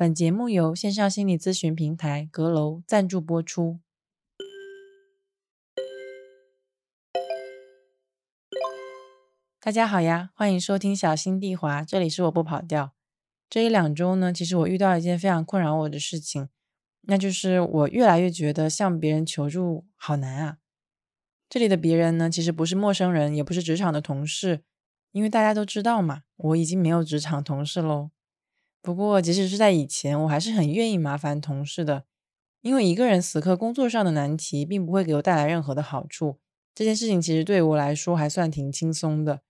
本节目由线上心理咨询平台阁楼赞助播出。大家好呀，欢迎收听小心地滑，这里是我不跑调。这一两周呢，其实我遇到一件非常困扰我的事情，那就是我越来越觉得向别人求助好难啊。这里的别人呢，其实不是陌生人，也不是职场的同事，因为大家都知道嘛，我已经没有职场同事喽。不过，即使是在以前，我还是很愿意麻烦同事的，因为一个人死磕工作上的难题，并不会给我带来任何的好处。这件事情其实对我来说还算挺轻松的。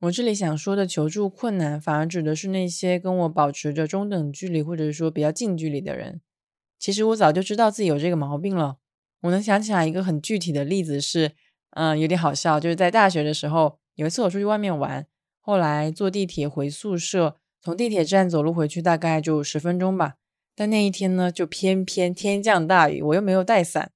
我这里想说的求助困难，反而指的是那些跟我保持着中等距离，或者说比较近距离的人。其实我早就知道自己有这个毛病了。我能想起来一个很具体的例子是，嗯，有点好笑，就是在大学的时候，有一次我出去外面玩，后来坐地铁回宿舍。从地铁站走路回去大概就十分钟吧，但那一天呢，就偏偏天降大雨，我又没有带伞，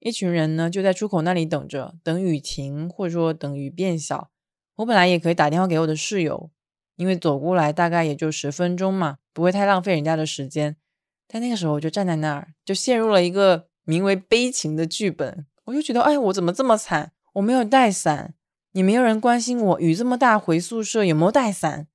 一群人呢就在出口那里等着，等雨停或者说等雨变小。我本来也可以打电话给我的室友，因为走过来大概也就十分钟嘛，不会太浪费人家的时间。但那个时候我就站在那儿，就陷入了一个名为悲情的剧本。我就觉得，哎，我怎么这么惨？我没有带伞，也没有人关心我，雨这么大，回宿舍有没有带伞？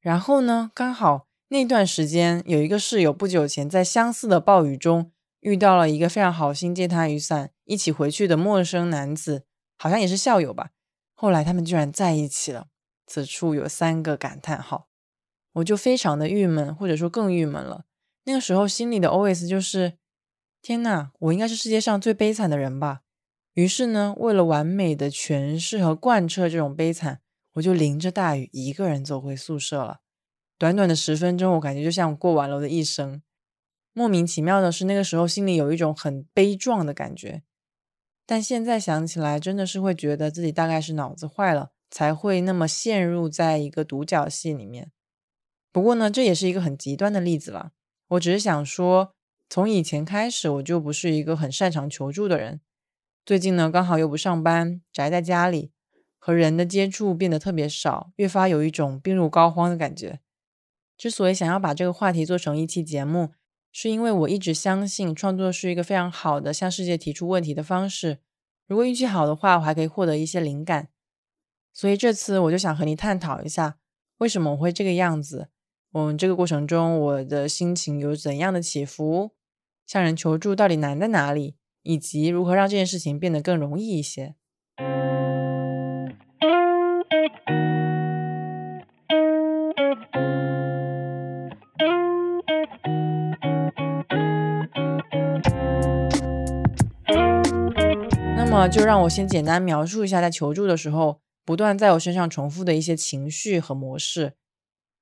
然后呢？刚好那段时间有一个室友，不久前在相似的暴雨中遇到了一个非常好心借他雨伞一起回去的陌生男子，好像也是校友吧。后来他们居然在一起了，此处有三个感叹号，我就非常的郁闷，或者说更郁闷了。那个时候心里的 OS 就是：天呐，我应该是世界上最悲惨的人吧。于是呢，为了完美的诠释和贯彻这种悲惨。我就淋着大雨一个人走回宿舍了。短短的十分钟，我感觉就像过完了我的一生。莫名其妙的是，那个时候心里有一种很悲壮的感觉。但现在想起来，真的是会觉得自己大概是脑子坏了，才会那么陷入在一个独角戏里面。不过呢，这也是一个很极端的例子了。我只是想说，从以前开始，我就不是一个很擅长求助的人。最近呢，刚好又不上班，宅在家里。和人的接触变得特别少，越发有一种病入膏肓的感觉。之所以想要把这个话题做成一期节目，是因为我一直相信创作是一个非常好的向世界提出问题的方式。如果运气好的话，我还可以获得一些灵感。所以这次我就想和你探讨一下，为什么我会这个样子？嗯，这个过程中我的心情有怎样的起伏？向人求助到底难在哪里？以及如何让这件事情变得更容易一些？那么，就让我先简单描述一下，在求助的时候，不断在我身上重复的一些情绪和模式。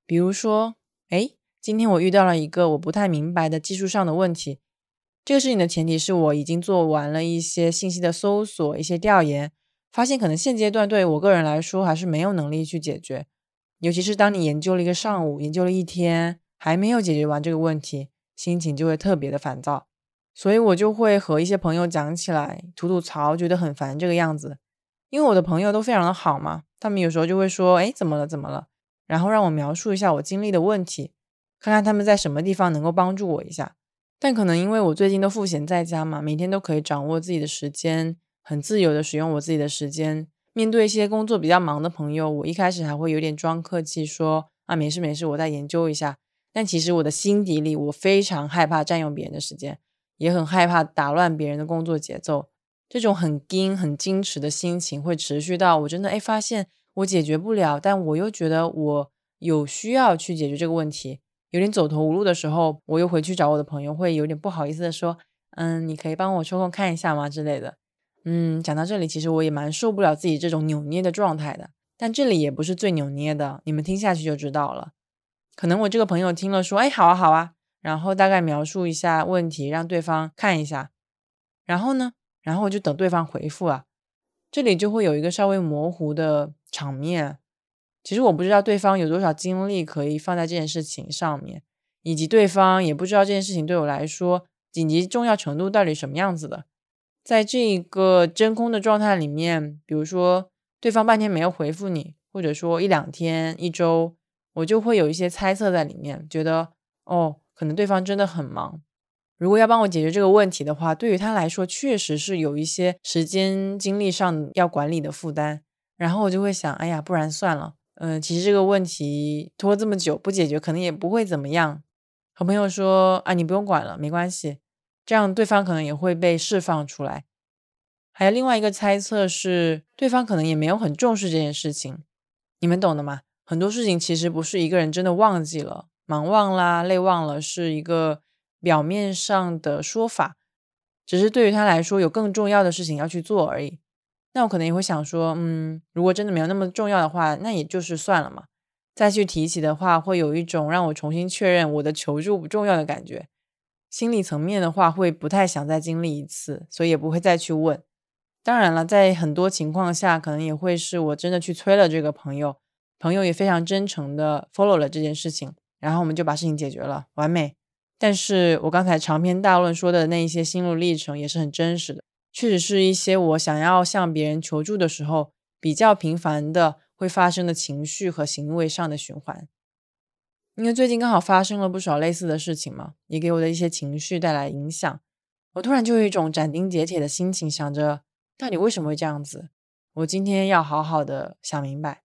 比如说，哎，今天我遇到了一个我不太明白的技术上的问题。这个事情的前提是我已经做完了一些信息的搜索、一些调研，发现可能现阶段对我个人来说还是没有能力去解决。尤其是当你研究了一个上午，研究了一天，还没有解决完这个问题，心情就会特别的烦躁。所以我就会和一些朋友讲起来，吐吐槽，觉得很烦这个样子。因为我的朋友都非常的好嘛，他们有时候就会说：“哎，怎么了？怎么了？”然后让我描述一下我经历的问题，看看他们在什么地方能够帮助我一下。但可能因为我最近都赋闲在家嘛，每天都可以掌握自己的时间，很自由的使用我自己的时间。面对一些工作比较忙的朋友，我一开始还会有点装客气，说：“啊，没事没事，我再研究一下。”但其实我的心底里，我非常害怕占用别人的时间。也很害怕打乱别人的工作节奏，这种很矜、很矜持的心情会持续到我真的哎发现我解决不了，但我又觉得我有需要去解决这个问题，有点走投无路的时候，我又回去找我的朋友，会有点不好意思的说，嗯，你可以帮我抽空看一下吗之类的。嗯，讲到这里，其实我也蛮受不了自己这种扭捏的状态的，但这里也不是最扭捏的，你们听下去就知道了。可能我这个朋友听了说，哎，好啊，好啊。然后大概描述一下问题，让对方看一下。然后呢，然后就等对方回复啊。这里就会有一个稍微模糊的场面。其实我不知道对方有多少精力可以放在这件事情上面，以及对方也不知道这件事情对我来说紧急重要程度到底什么样子的。在这一个真空的状态里面，比如说对方半天没有回复你，或者说一两天、一周，我就会有一些猜测在里面，觉得哦。可能对方真的很忙。如果要帮我解决这个问题的话，对于他来说确实是有一些时间精力上要管理的负担。然后我就会想，哎呀，不然算了。嗯，其实这个问题拖这么久不解决，可能也不会怎么样。和朋友说啊，你不用管了，没关系。这样对方可能也会被释放出来。还有另外一个猜测是，对方可能也没有很重视这件事情。你们懂的吗？很多事情其实不是一个人真的忘记了、忙忘啦、累忘了，是一个。表面上的说法，只是对于他来说有更重要的事情要去做而已。那我可能也会想说，嗯，如果真的没有那么重要的话，那也就是算了嘛。再去提起的话，会有一种让我重新确认我的求助不重要的感觉。心理层面的话，会不太想再经历一次，所以也不会再去问。当然了，在很多情况下，可能也会是我真的去催了这个朋友，朋友也非常真诚的 follow 了这件事情，然后我们就把事情解决了，完美。但是我刚才长篇大论说的那一些心路历程也是很真实的，确实是一些我想要向别人求助的时候比较频繁的会发生的情绪和行为上的循环。因为最近刚好发生了不少类似的事情嘛，也给我的一些情绪带来影响。我突然就有一种斩钉截铁的心情，想着到底为什么会这样子？我今天要好好的想明白，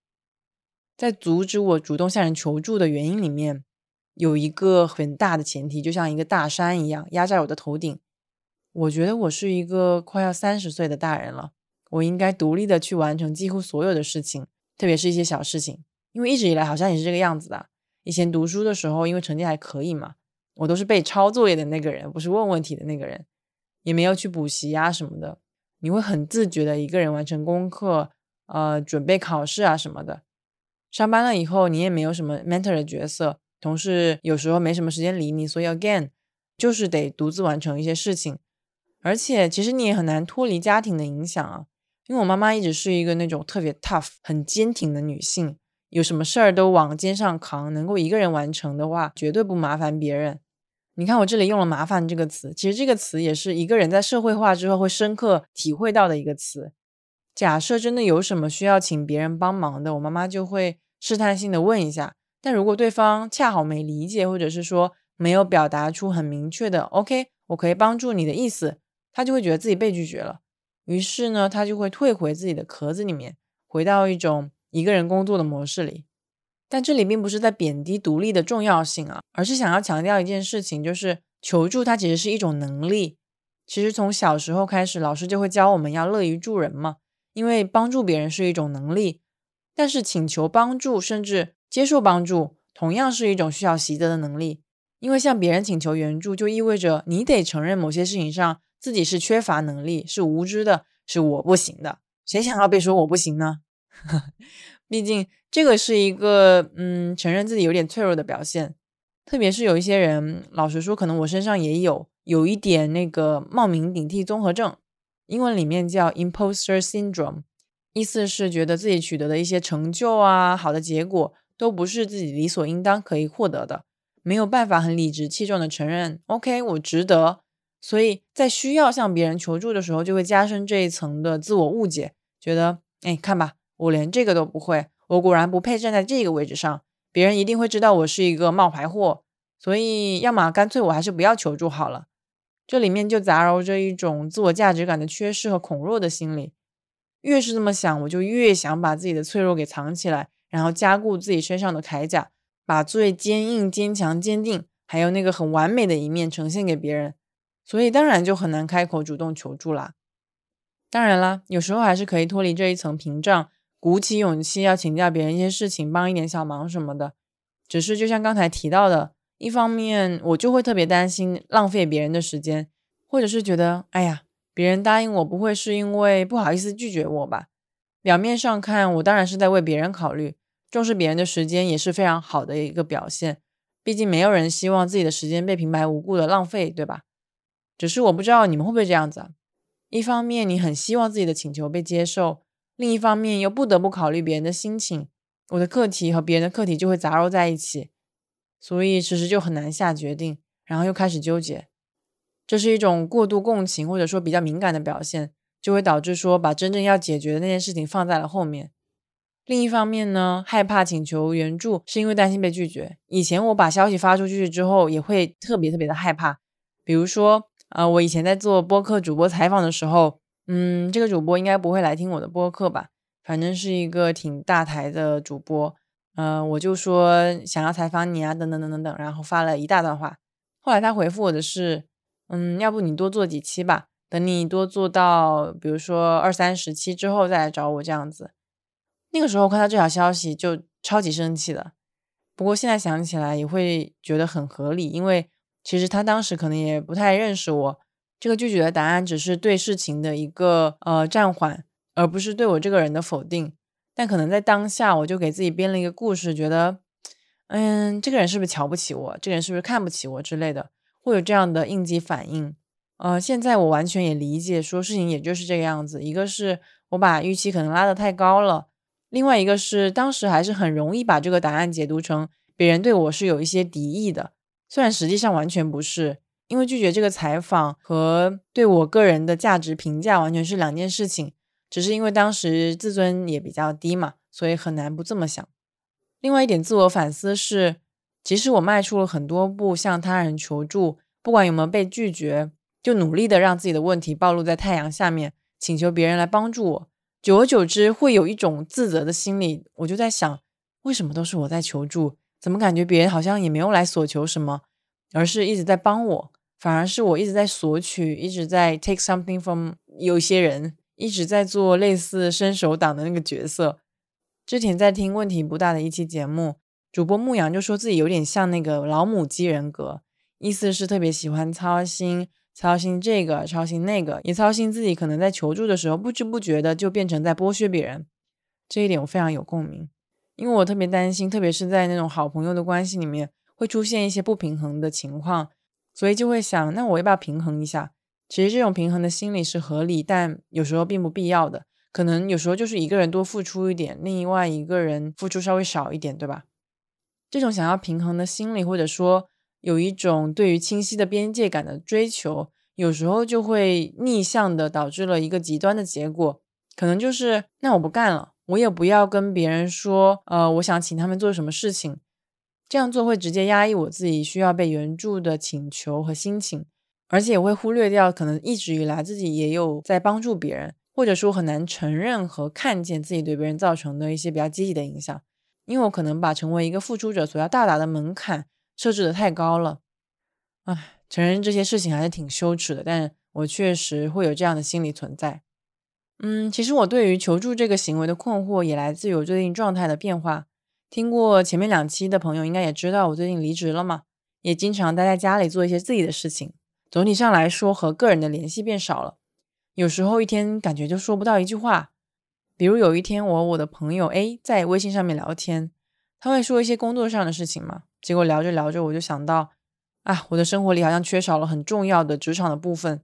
在阻止我主动向人求助的原因里面。有一个很大的前提，就像一个大山一样压在我的头顶。我觉得我是一个快要三十岁的大人了，我应该独立的去完成几乎所有的事情，特别是一些小事情。因为一直以来好像也是这个样子的。以前读书的时候，因为成绩还可以嘛，我都是被抄作业的那个人，不是问问题的那个人，也没有去补习啊什么的。你会很自觉的一个人完成功课，呃，准备考试啊什么的。上班了以后，你也没有什么 mentor 的角色。同事有时候没什么时间理你，所以 again 就是得独自完成一些事情，而且其实你也很难脱离家庭的影响啊。因为我妈妈一直是一个那种特别 tough、很坚挺的女性，有什么事儿都往肩上扛，能够一个人完成的话，绝对不麻烦别人。你看我这里用了“麻烦”这个词，其实这个词也是一个人在社会化之后会深刻体会到的一个词。假设真的有什么需要请别人帮忙的，我妈妈就会试探性的问一下。但如果对方恰好没理解，或者是说没有表达出很明确的 “OK，我可以帮助你的意思”，他就会觉得自己被拒绝了。于是呢，他就会退回自己的壳子里面，回到一种一个人工作的模式里。但这里并不是在贬低独立的重要性啊，而是想要强调一件事情，就是求助它其实是一种能力。其实从小时候开始，老师就会教我们要乐于助人嘛，因为帮助别人是一种能力。但是请求帮助，甚至接受帮助同样是一种需要习得的能力，因为向别人请求援助，就意味着你得承认某些事情上自己是缺乏能力、是无知的、是我不行的。谁想要被说我不行呢？毕竟这个是一个嗯，承认自己有点脆弱的表现。特别是有一些人，老实说，可能我身上也有有一点那个冒名顶替综合症，英文里面叫 imposter syndrome。意思是觉得自己取得的一些成就啊，好的结果都不是自己理所应当可以获得的，没有办法很理直气壮的承认，OK，我值得。所以在需要向别人求助的时候，就会加深这一层的自我误解，觉得，哎，看吧，我连这个都不会，我果然不配站在这个位置上，别人一定会知道我是一个冒牌货，所以要么干脆我还是不要求助好了。这里面就杂糅着一种自我价值感的缺失和恐弱的心理。越是这么想，我就越想把自己的脆弱给藏起来，然后加固自己身上的铠甲，把最坚硬、坚强、坚定，还有那个很完美的一面呈现给别人。所以当然就很难开口主动求助啦。当然啦，有时候还是可以脱离这一层屏障，鼓起勇气要请教别人一些事情，帮一点小忙什么的。只是就像刚才提到的，一方面我就会特别担心浪费别人的时间，或者是觉得，哎呀。别人答应我不会是因为不好意思拒绝我吧？表面上看，我当然是在为别人考虑，重视别人的时间也是非常好的一个表现。毕竟没有人希望自己的时间被平白无故的浪费，对吧？只是我不知道你们会不会这样子啊？一方面你很希望自己的请求被接受，另一方面又不得不考虑别人的心情，我的课题和别人的课题就会杂糅在一起，所以其实就很难下决定，然后又开始纠结。这是一种过度共情，或者说比较敏感的表现，就会导致说把真正要解决的那件事情放在了后面。另一方面呢，害怕请求援助是因为担心被拒绝。以前我把消息发出去之后，也会特别特别的害怕。比如说，呃，我以前在做播客主播采访的时候，嗯，这个主播应该不会来听我的播客吧？反正是一个挺大台的主播，呃，我就说想要采访你啊，等等等等等，然后发了一大段话。后来他回复我的是，嗯，要不你多做几期吧，等你多做到，比如说二三十期之后再来找我这样子。那个时候看到这条消息就超级生气的，不过现在想起来也会觉得很合理，因为其实他当时可能也不太认识我，这个拒绝的答案只是对事情的一个呃暂缓。而不是对我这个人的否定，但可能在当下，我就给自己编了一个故事，觉得，嗯，这个人是不是瞧不起我？这个人是不是看不起我之类的，会有这样的应激反应。呃，现在我完全也理解，说事情也就是这个样子。一个是我把预期可能拉得太高了，另外一个是当时还是很容易把这个答案解读成别人对我是有一些敌意的，虽然实际上完全不是，因为拒绝这个采访和对我个人的价值评价完全是两件事情。只是因为当时自尊也比较低嘛，所以很难不这么想。另外一点自我反思是，即使我迈出了很多步向他人求助，不管有没有被拒绝，就努力的让自己的问题暴露在太阳下面，请求别人来帮助我。久而久之，会有一种自责的心理。我就在想，为什么都是我在求助？怎么感觉别人好像也没有来索求什么，而是一直在帮我，反而是我一直在索取，一直在 take something from 有些人。一直在做类似伸手党的那个角色。之前在听问题不大的一期节目，主播牧羊就说自己有点像那个老母鸡人格，意思是特别喜欢操心，操心这个，操心那个，也操心自己可能在求助的时候不知不觉的就变成在剥削别人。这一点我非常有共鸣，因为我特别担心，特别是在那种好朋友的关系里面会出现一些不平衡的情况，所以就会想，那我要不要平衡一下？其实这种平衡的心理是合理，但有时候并不必要的。可能有时候就是一个人多付出一点，另外一个人付出稍微少一点，对吧？这种想要平衡的心理，或者说有一种对于清晰的边界感的追求，有时候就会逆向的导致了一个极端的结果，可能就是那我不干了，我也不要跟别人说，呃，我想请他们做什么事情，这样做会直接压抑我自己需要被援助的请求和心情。而且也会忽略掉，可能一直以来自己也有在帮助别人，或者说很难承认和看见自己对别人造成的一些比较积极的影响，因为我可能把成为一个付出者所要到达的门槛设置的太高了。唉，承认这些事情还是挺羞耻的，但我确实会有这样的心理存在。嗯，其实我对于求助这个行为的困惑也来自于我最近状态的变化。听过前面两期的朋友应该也知道，我最近离职了嘛，也经常待在家里做一些自己的事情。总体上来说，和个人的联系变少了。有时候一天感觉就说不到一句话。比如有一天，我和我的朋友 A 在微信上面聊天，他会说一些工作上的事情嘛。结果聊着聊着，我就想到，啊，我的生活里好像缺少了很重要的职场的部分，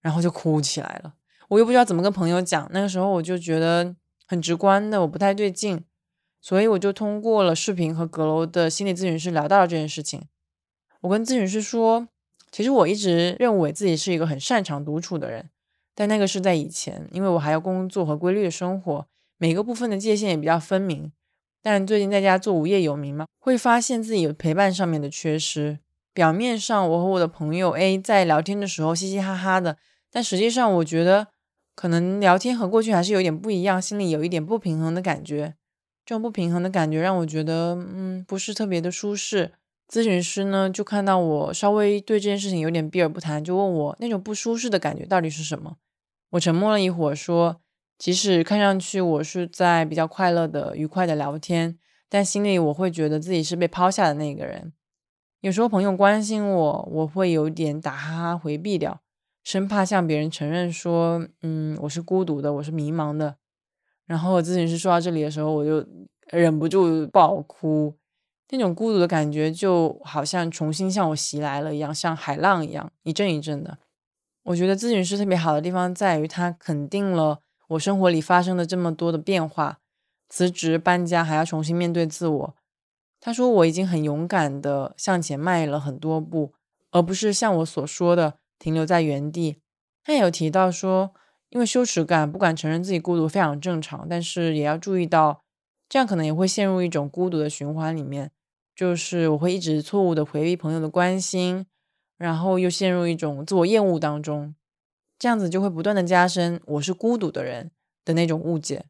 然后就哭起来了。我又不知道怎么跟朋友讲。那个时候我就觉得很直观的，我不太对劲，所以我就通过了视频和阁楼的心理咨询师聊到了这件事情。我跟咨询师说。其实我一直认为自己是一个很擅长独处的人，但那个是在以前，因为我还要工作和规律的生活，每个部分的界限也比较分明。但最近在家做无业游民嘛，会发现自己有陪伴上面的缺失。表面上我和我的朋友 A 在聊天的时候嘻嘻哈哈的，但实际上我觉得可能聊天和过去还是有点不一样，心里有一点不平衡的感觉。这种不平衡的感觉让我觉得，嗯，不是特别的舒适。咨询师呢，就看到我稍微对这件事情有点避而不谈，就问我那种不舒适的感觉到底是什么。我沉默了一会儿，说：“即使看上去我是在比较快乐的、愉快的聊天，但心里我会觉得自己是被抛下的那个人。有时候朋友关心我，我会有点打哈哈回避掉，生怕向别人承认说，嗯，我是孤独的，我是迷茫的。然后咨询师说到这里的时候，我就忍不住爆哭。”那种孤独的感觉就好像重新向我袭来了一样，像海浪一样一阵一阵的。我觉得咨询师特别好的地方在于，他肯定了我生活里发生的这么多的变化，辞职搬家还要重新面对自我。他说我已经很勇敢的向前迈了很多步，而不是像我所说的停留在原地。他也有提到说，因为羞耻感不敢承认自己孤独非常正常，但是也要注意到。这样可能也会陷入一种孤独的循环里面，就是我会一直错误的回避朋友的关心，然后又陷入一种自我厌恶当中，这样子就会不断的加深我是孤独的人的那种误解。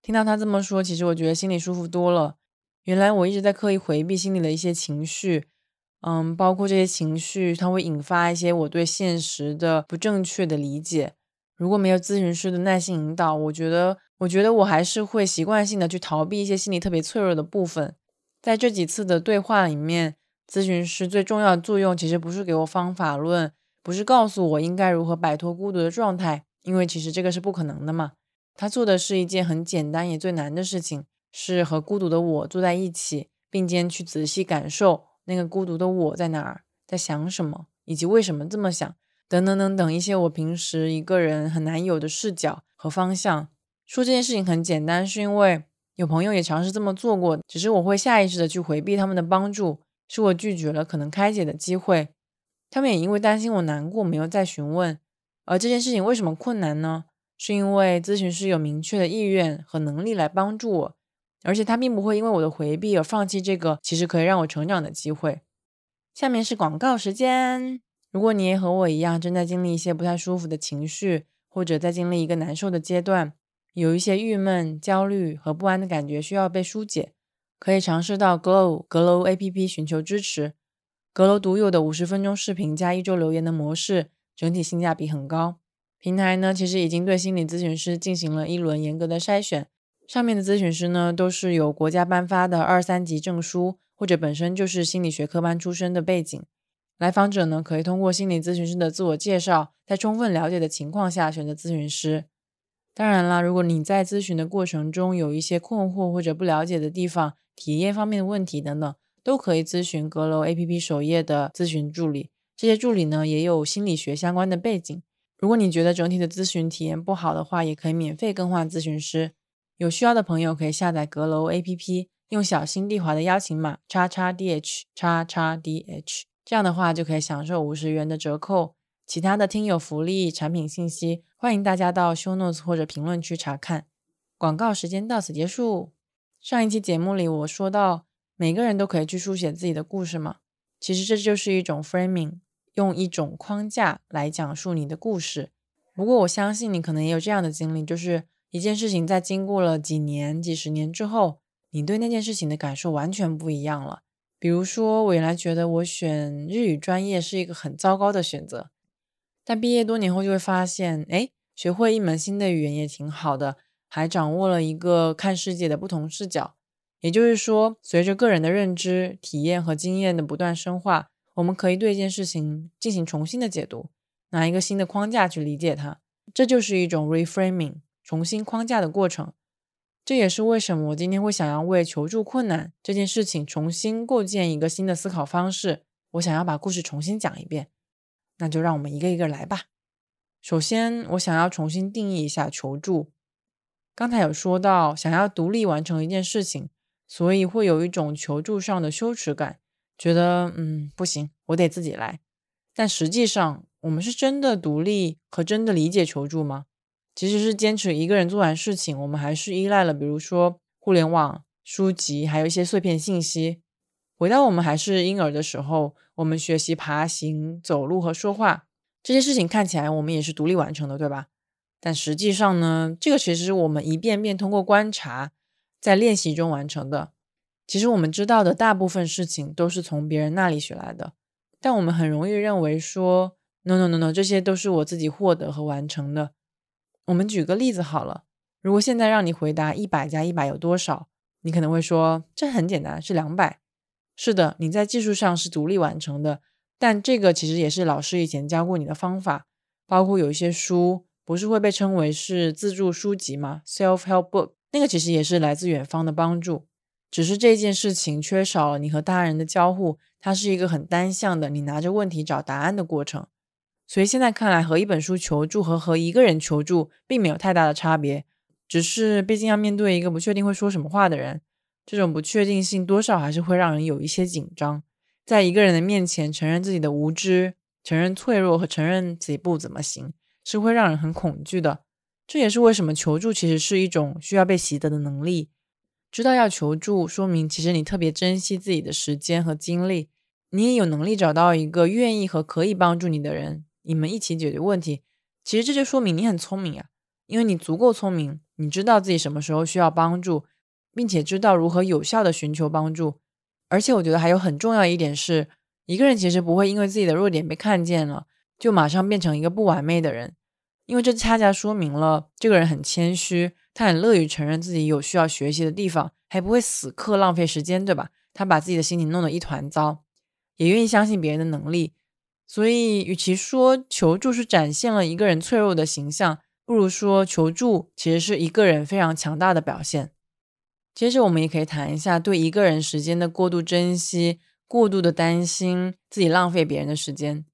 听到他这么说，其实我觉得心里舒服多了。原来我一直在刻意回避心里的一些情绪，嗯，包括这些情绪，它会引发一些我对现实的不正确的理解。如果没有咨询师的耐心引导，我觉得，我觉得我还是会习惯性的去逃避一些心理特别脆弱的部分。在这几次的对话里面，咨询师最重要的作用其实不是给我方法论，不是告诉我应该如何摆脱孤独的状态，因为其实这个是不可能的嘛。他做的是一件很简单也最难的事情。是和孤独的我坐在一起，并肩去仔细感受那个孤独的我在哪儿，在想什么，以及为什么这么想，等等等等一些我平时一个人很难有的视角和方向。说这件事情很简单，是因为有朋友也尝试这么做过，只是我会下意识的去回避他们的帮助，是我拒绝了可能开解的机会。他们也因为担心我难过，没有再询问。而这件事情为什么困难呢？是因为咨询师有明确的意愿和能力来帮助我。而且他并不会因为我的回避而放弃这个其实可以让我成长的机会。下面是广告时间。如果你也和我一样正在经历一些不太舒服的情绪，或者在经历一个难受的阶段，有一些郁闷、焦虑和不安的感觉需要被疏解，可以尝试到 Glow 阁楼 APP 寻求支持。阁楼独有的五十分钟视频加一周留言的模式，整体性价比很高。平台呢，其实已经对心理咨询师进行了一轮严格的筛选。上面的咨询师呢，都是有国家颁发的二三级证书，或者本身就是心理学科班出身的背景。来访者呢，可以通过心理咨询师的自我介绍，在充分了解的情况下选择咨询师。当然啦，如果你在咨询的过程中有一些困惑或者不了解的地方、体验方面的问题等等，都可以咨询阁楼 APP 首页的咨询助理。这些助理呢，也有心理学相关的背景。如果你觉得整体的咨询体验不好的话，也可以免费更换咨询师。有需要的朋友可以下载阁楼 APP，用小新地华的邀请码叉叉 DH 叉叉 DH，这样的话就可以享受五十元的折扣。其他的听友福利、产品信息，欢迎大家到 Show Notes 或者评论区查看。广告时间到此结束。上一期节目里我说到，每个人都可以去书写自己的故事嘛，其实这就是一种 framing，用一种框架来讲述你的故事。不过我相信你可能也有这样的经历，就是。一件事情在经过了几年、几十年之后，你对那件事情的感受完全不一样了。比如说，我原来觉得我选日语专业是一个很糟糕的选择，但毕业多年后就会发现，哎，学会一门新的语言也挺好的，还掌握了一个看世界的不同视角。也就是说，随着个人的认知、体验和经验的不断深化，我们可以对一件事情进行重新的解读，拿一个新的框架去理解它，这就是一种 reframing。重新框架的过程，这也是为什么我今天会想要为求助困难这件事情重新构建一个新的思考方式。我想要把故事重新讲一遍，那就让我们一个一个来吧。首先，我想要重新定义一下求助。刚才有说到想要独立完成一件事情，所以会有一种求助上的羞耻感，觉得嗯不行，我得自己来。但实际上，我们是真的独立和真的理解求助吗？其实是坚持一个人做完事情，我们还是依赖了，比如说互联网、书籍，还有一些碎片信息。回到我们还是婴儿的时候，我们学习爬行、走路和说话这些事情，看起来我们也是独立完成的，对吧？但实际上呢，这个其实是我们一遍遍通过观察，在练习中完成的。其实我们知道的大部分事情都是从别人那里学来的，但我们很容易认为说，no no no no，这些都是我自己获得和完成的。我们举个例子好了，如果现在让你回答一百加一百有多少，你可能会说这很简单，是两百。是的，你在技术上是独立完成的，但这个其实也是老师以前教过你的方法，包括有一些书不是会被称为是自助书籍吗？Self-help book，那个其实也是来自远方的帮助，只是这件事情缺少了你和他人的交互，它是一个很单向的，你拿着问题找答案的过程。所以现在看来，和一本书求助和和一个人求助并没有太大的差别，只是毕竟要面对一个不确定会说什么话的人，这种不确定性多少还是会让人有一些紧张。在一个人的面前承认自己的无知、承认脆弱和承认自己不怎么行，是会让人很恐惧的。这也是为什么求助其实是一种需要被习得的能力。知道要求助，说明其实你特别珍惜自己的时间和精力，你也有能力找到一个愿意和可以帮助你的人，你们一起解决问题。其实这就说明你很聪明啊，因为你足够聪明，你知道自己什么时候需要帮助，并且知道如何有效的寻求帮助。而且我觉得还有很重要一点是，一个人其实不会因为自己的弱点被看见了，就马上变成一个不完美的人，因为这恰恰说明了这个人很谦虚。他很乐于承认自己有需要学习的地方，还不会死磕浪费时间，对吧？他把自己的心情弄得一团糟，也愿意相信别人的能力。所以，与其说求助是展现了一个人脆弱的形象，不如说求助其实是一个人非常强大的表现。接着，我们也可以谈一下对一个人时间的过度珍惜、过度的担心自己浪费别人的时间。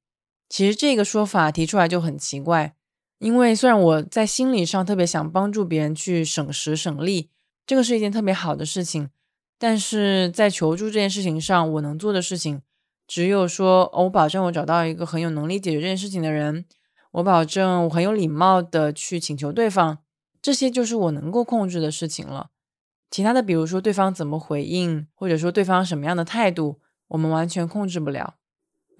其实这个说法提出来就很奇怪。因为虽然我在心理上特别想帮助别人去省时省力，这个是一件特别好的事情，但是在求助这件事情上，我能做的事情只有说，我保证我找到一个很有能力解决这件事情的人，我保证我很有礼貌的去请求对方，这些就是我能够控制的事情了。其他的，比如说对方怎么回应，或者说对方什么样的态度，我们完全控制不了。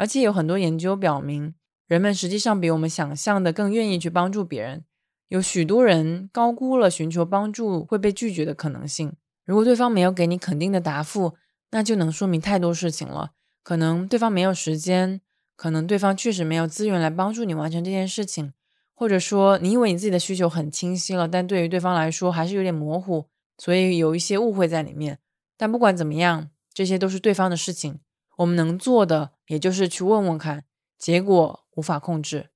而且有很多研究表明。人们实际上比我们想象的更愿意去帮助别人。有许多人高估了寻求帮助会被拒绝的可能性。如果对方没有给你肯定的答复，那就能说明太多事情了。可能对方没有时间，可能对方确实没有资源来帮助你完成这件事情，或者说你以为你自己的需求很清晰了，但对于对方来说还是有点模糊，所以有一些误会在里面。但不管怎么样，这些都是对方的事情。我们能做的也就是去问问看，结果。无法控制。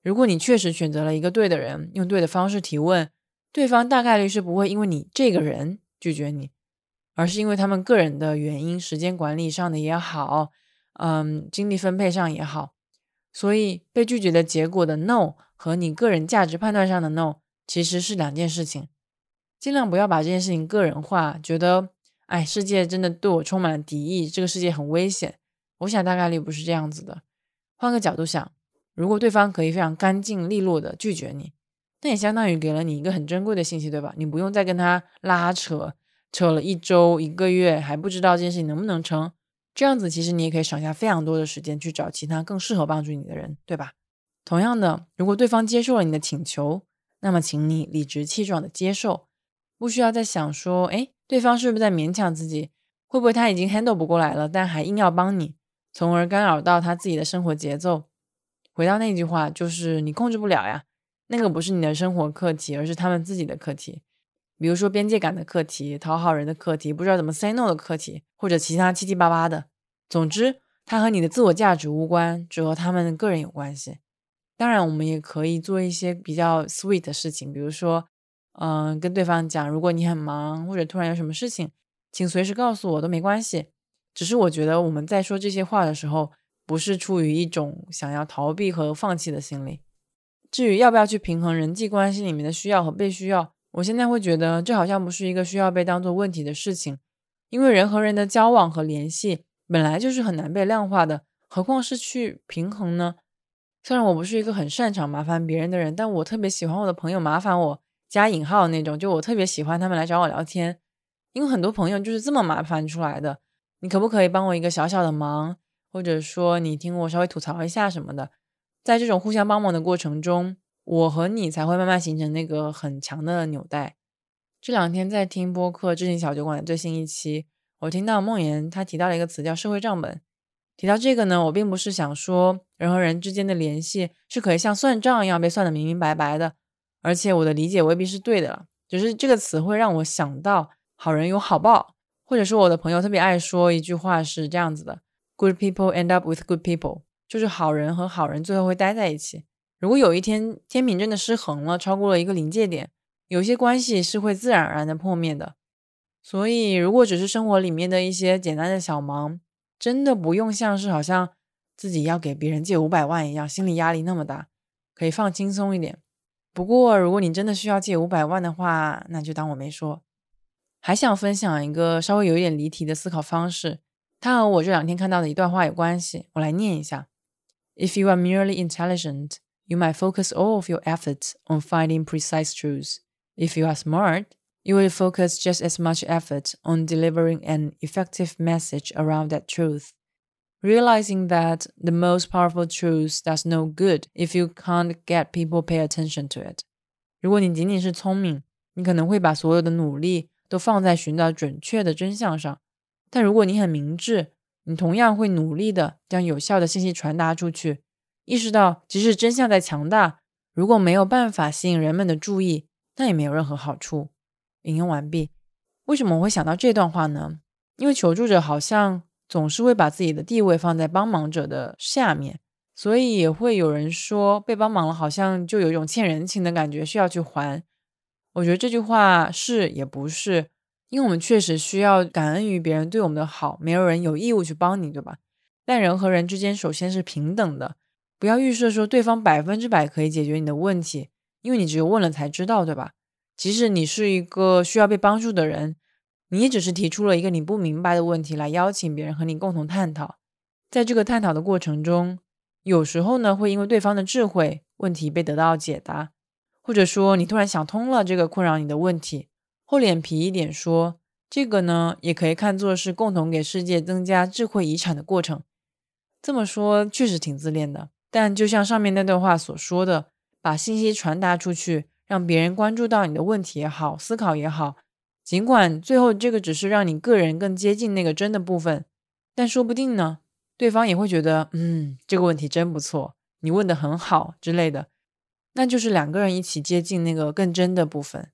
如果你确实选择了一个对的人，用对的方式提问，对方大概率是不会因为你这个人拒绝你，而是因为他们个人的原因，时间管理上的也好，嗯，精力分配上也好。所以被拒绝的结果的 no 和你个人价值判断上的 no 其实是两件事情。尽量不要把这件事情个人化，觉得哎，世界真的对我充满了敌意，这个世界很危险。我想大概率不是这样子的。换个角度想。如果对方可以非常干净利落的拒绝你，那也相当于给了你一个很珍贵的信息，对吧？你不用再跟他拉扯，扯了一周、一个月还不知道这件事情能不能成，这样子其实你也可以省下非常多的时间去找其他更适合帮助你的人，对吧？同样的，如果对方接受了你的请求，那么请你理直气壮的接受，不需要再想说，哎，对方是不是在勉强自己？会不会他已经 handle 不过来了，但还硬要帮你，从而干扰到他自己的生活节奏？回到那句话，就是你控制不了呀，那个不是你的生活课题，而是他们自己的课题。比如说边界感的课题、讨好人的课题、不知道怎么 say no 的课题，或者其他七七八八的。总之，它和你的自我价值无关，只和他们个人有关系。当然，我们也可以做一些比较 sweet 的事情，比如说，嗯，跟对方讲，如果你很忙或者突然有什么事情，请随时告诉我都没关系。只是我觉得我们在说这些话的时候。不是出于一种想要逃避和放弃的心理。至于要不要去平衡人际关系里面的需要和被需要，我现在会觉得这好像不是一个需要被当做问题的事情，因为人和人的交往和联系本来就是很难被量化的，何况是去平衡呢？虽然我不是一个很擅长麻烦别人的人，但我特别喜欢我的朋友麻烦我加引号那种，就我特别喜欢他们来找我聊天，因为很多朋友就是这么麻烦出来的。你可不可以帮我一个小小的忙？或者说你听我稍微吐槽一下什么的，在这种互相帮忙的过程中，我和你才会慢慢形成那个很强的纽带。这两天在听播客《知行小酒馆》的最新一期，我听到梦妍他提到了一个词叫“社会账本”。提到这个呢，我并不是想说人和人之间的联系是可以像算账一样被算得明明白白的，而且我的理解未必是对的。只是这个词会让我想到好人有好报，或者说我的朋友特别爱说一句话是这样子的。Good people end up with good people，就是好人和好人最后会待在一起。如果有一天天平真的失衡了，超过了一个临界点，有些关系是会自然而然的破灭的。所以，如果只是生活里面的一些简单的小忙，真的不用像是好像自己要给别人借五百万一样，心理压力那么大，可以放轻松一点。不过，如果你真的需要借五百万的话，那就当我没说。还想分享一个稍微有一点离题的思考方式。它和我这两天看到的一段话有关系，我来念一下：If you are merely intelligent, you might focus all of your efforts on finding precise truths. If you are smart, you will focus just as much effort on delivering an effective message around that truth. Realizing that the most powerful truth does no good if you can't get people pay attention to it. 如果你仅仅是聪明，你可能会把所有的努力 都放在寻找准确的真相上。但如果你很明智，你同样会努力的将有效的信息传达出去。意识到，即使真相再强大，如果没有办法吸引人们的注意，那也没有任何好处。引用完毕。为什么我会想到这段话呢？因为求助者好像总是会把自己的地位放在帮忙者的下面，所以也会有人说被帮忙了，好像就有一种欠人情的感觉，需要去还。我觉得这句话是也不是，因为我们确实需要感恩于别人对我们的好，没有人有义务去帮你，对吧？但人和人之间首先是平等的。不要预设说对方百分之百可以解决你的问题，因为你只有问了才知道，对吧？即使你是一个需要被帮助的人，你也只是提出了一个你不明白的问题来邀请别人和你共同探讨。在这个探讨的过程中，有时候呢会因为对方的智慧，问题被得到解答，或者说你突然想通了这个困扰你的问题，厚脸皮一点说，这个呢也可以看作是共同给世界增加智慧遗产的过程。这么说确实挺自恋的。但就像上面那段话所说的，把信息传达出去，让别人关注到你的问题也好，思考也好，尽管最后这个只是让你个人更接近那个真的部分，但说不定呢，对方也会觉得，嗯，这个问题真不错，你问的很好之类的，那就是两个人一起接近那个更真的部分。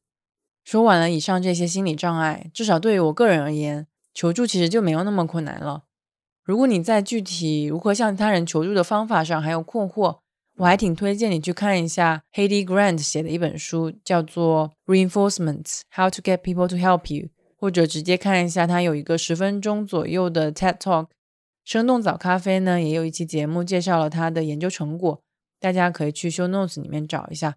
说完了以上这些心理障碍，至少对于我个人而言，求助其实就没有那么困难了。如果你在具体如何向他人求助的方法上还有困惑，我还挺推荐你去看一下 Hedy Grant 写的一本书，叫做《Reinforcements: How to Get People to Help You》，或者直接看一下他有一个十分钟左右的 TED Talk。生动早咖啡呢也有一期节目介绍了他的研究成果，大家可以去 Show Notes 里面找一下。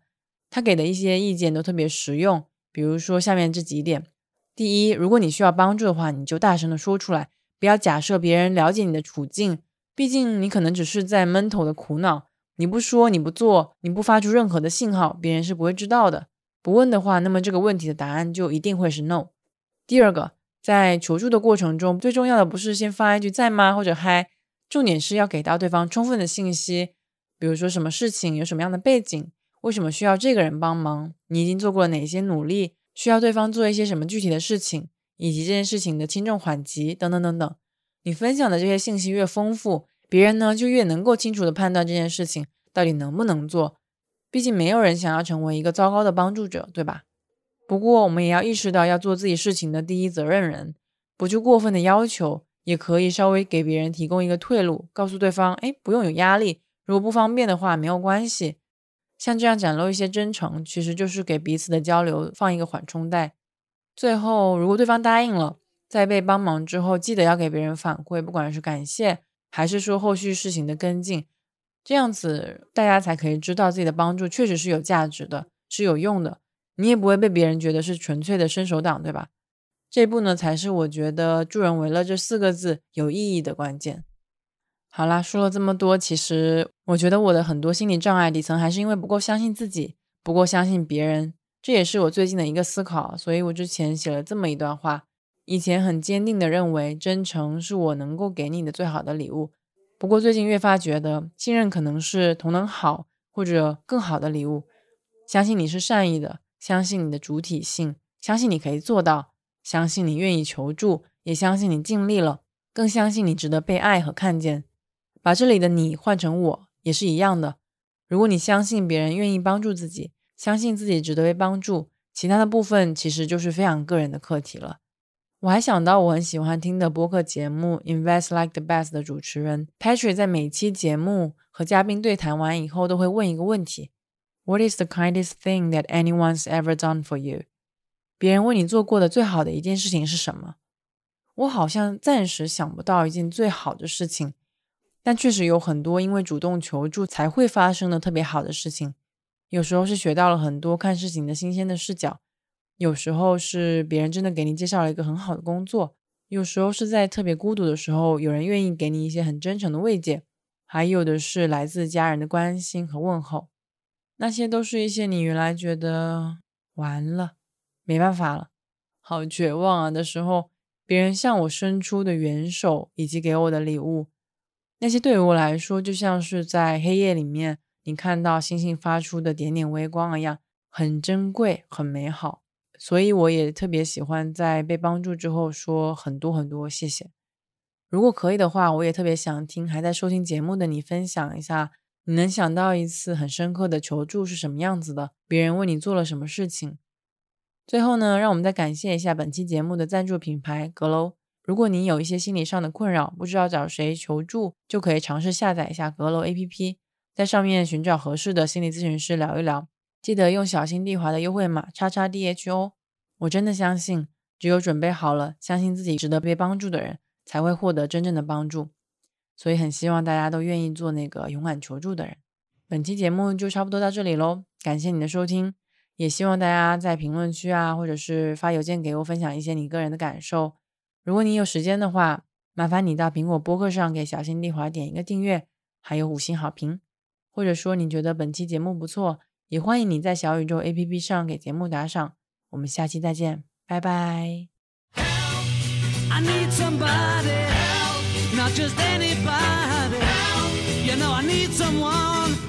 他给的一些意见都特别实用，比如说下面这几点：第一，如果你需要帮助的话，你就大声的说出来。不要假设别人了解你的处境，毕竟你可能只是在闷头的苦恼。你不说，你不做，你不发出任何的信号，别人是不会知道的。不问的话，那么这个问题的答案就一定会是 no。第二个，在求助的过程中，最重要的不是先发一句在吗或者嗨，重点是要给到对方充分的信息，比如说什么事情有什么样的背景，为什么需要这个人帮忙，你已经做过了哪些努力，需要对方做一些什么具体的事情。以及这件事情的轻重缓急等等等等，你分享的这些信息越丰富，别人呢就越能够清楚的判断这件事情到底能不能做。毕竟没有人想要成为一个糟糕的帮助者，对吧？不过我们也要意识到要做自己事情的第一责任人，不去过分的要求，也可以稍微给别人提供一个退路，告诉对方，哎，不用有压力，如果不方便的话没有关系。像这样展露一些真诚，其实就是给彼此的交流放一个缓冲带。最后，如果对方答应了，在被帮忙之后，记得要给别人反馈，不管是感谢还是说后续事情的跟进，这样子大家才可以知道自己的帮助确实是有价值的，是有用的。你也不会被别人觉得是纯粹的伸手党，对吧？这一步呢，才是我觉得助人为乐这四个字有意义的关键。好啦，说了这么多，其实我觉得我的很多心理障碍底层还是因为不够相信自己，不够相信别人。这也是我最近的一个思考，所以我之前写了这么一段话。以前很坚定的认为，真诚是我能够给你的最好的礼物。不过最近越发觉得，信任可能是同等好或者更好的礼物。相信你是善意的，相信你的主体性，相信你可以做到，相信你愿意求助，也相信你尽力了，更相信你值得被爱和看见。把这里的你换成我，也是一样的。如果你相信别人愿意帮助自己。相信自己值得被帮助，其他的部分其实就是非常个人的课题了。我还想到我很喜欢听的播客节目《Invest Like the Best》的主持人 Patrick 在每期节目和嘉宾对谈完以后，都会问一个问题：What is the kindest thing that anyone's ever done for you？别人为你做过的最好的一件事情是什么？我好像暂时想不到一件最好的事情，但确实有很多因为主动求助才会发生的特别好的事情。有时候是学到了很多看事情的新鲜的视角，有时候是别人真的给你介绍了一个很好的工作，有时候是在特别孤独的时候，有人愿意给你一些很真诚的慰藉，还有的是来自家人的关心和问候。那些都是一些你原来觉得完了，没办法了，好绝望啊的时候，别人向我伸出的援手以及给我的礼物，那些对于我来说就像是在黑夜里面你看到星星发出的点点微光一样，很珍贵，很美好。所以我也特别喜欢在被帮助之后说很多很多谢谢。如果可以的话，我也特别想听还在收听节目的你分享一下，你能想到一次很深刻的求助是什么样子的？别人为你做了什么事情？最后呢，让我们再感谢一下本期节目的赞助品牌阁楼。如果你有一些心理上的困扰，不知道找谁求助，就可以尝试下载一下阁楼 APP，在上面寻找合适的心理咨询师聊一聊。记得用小心地滑的优惠码叉叉 DHO。我真的相信，只有准备好了，相信自己值得被帮助的人，才会获得真正的帮助。所以很希望大家都愿意做那个勇敢求助的人。本期节目就差不多到这里喽，感谢你的收听，也希望大家在评论区啊，或者是发邮件给我分享一些你个人的感受。如果你有时间的话，麻烦你到苹果播客上给小新丽华点一个订阅，还有五星好评。或者说你觉得本期节目不错，也欢迎你在小宇宙 APP 上给节目打赏。我们下期再见，拜拜。Help, I need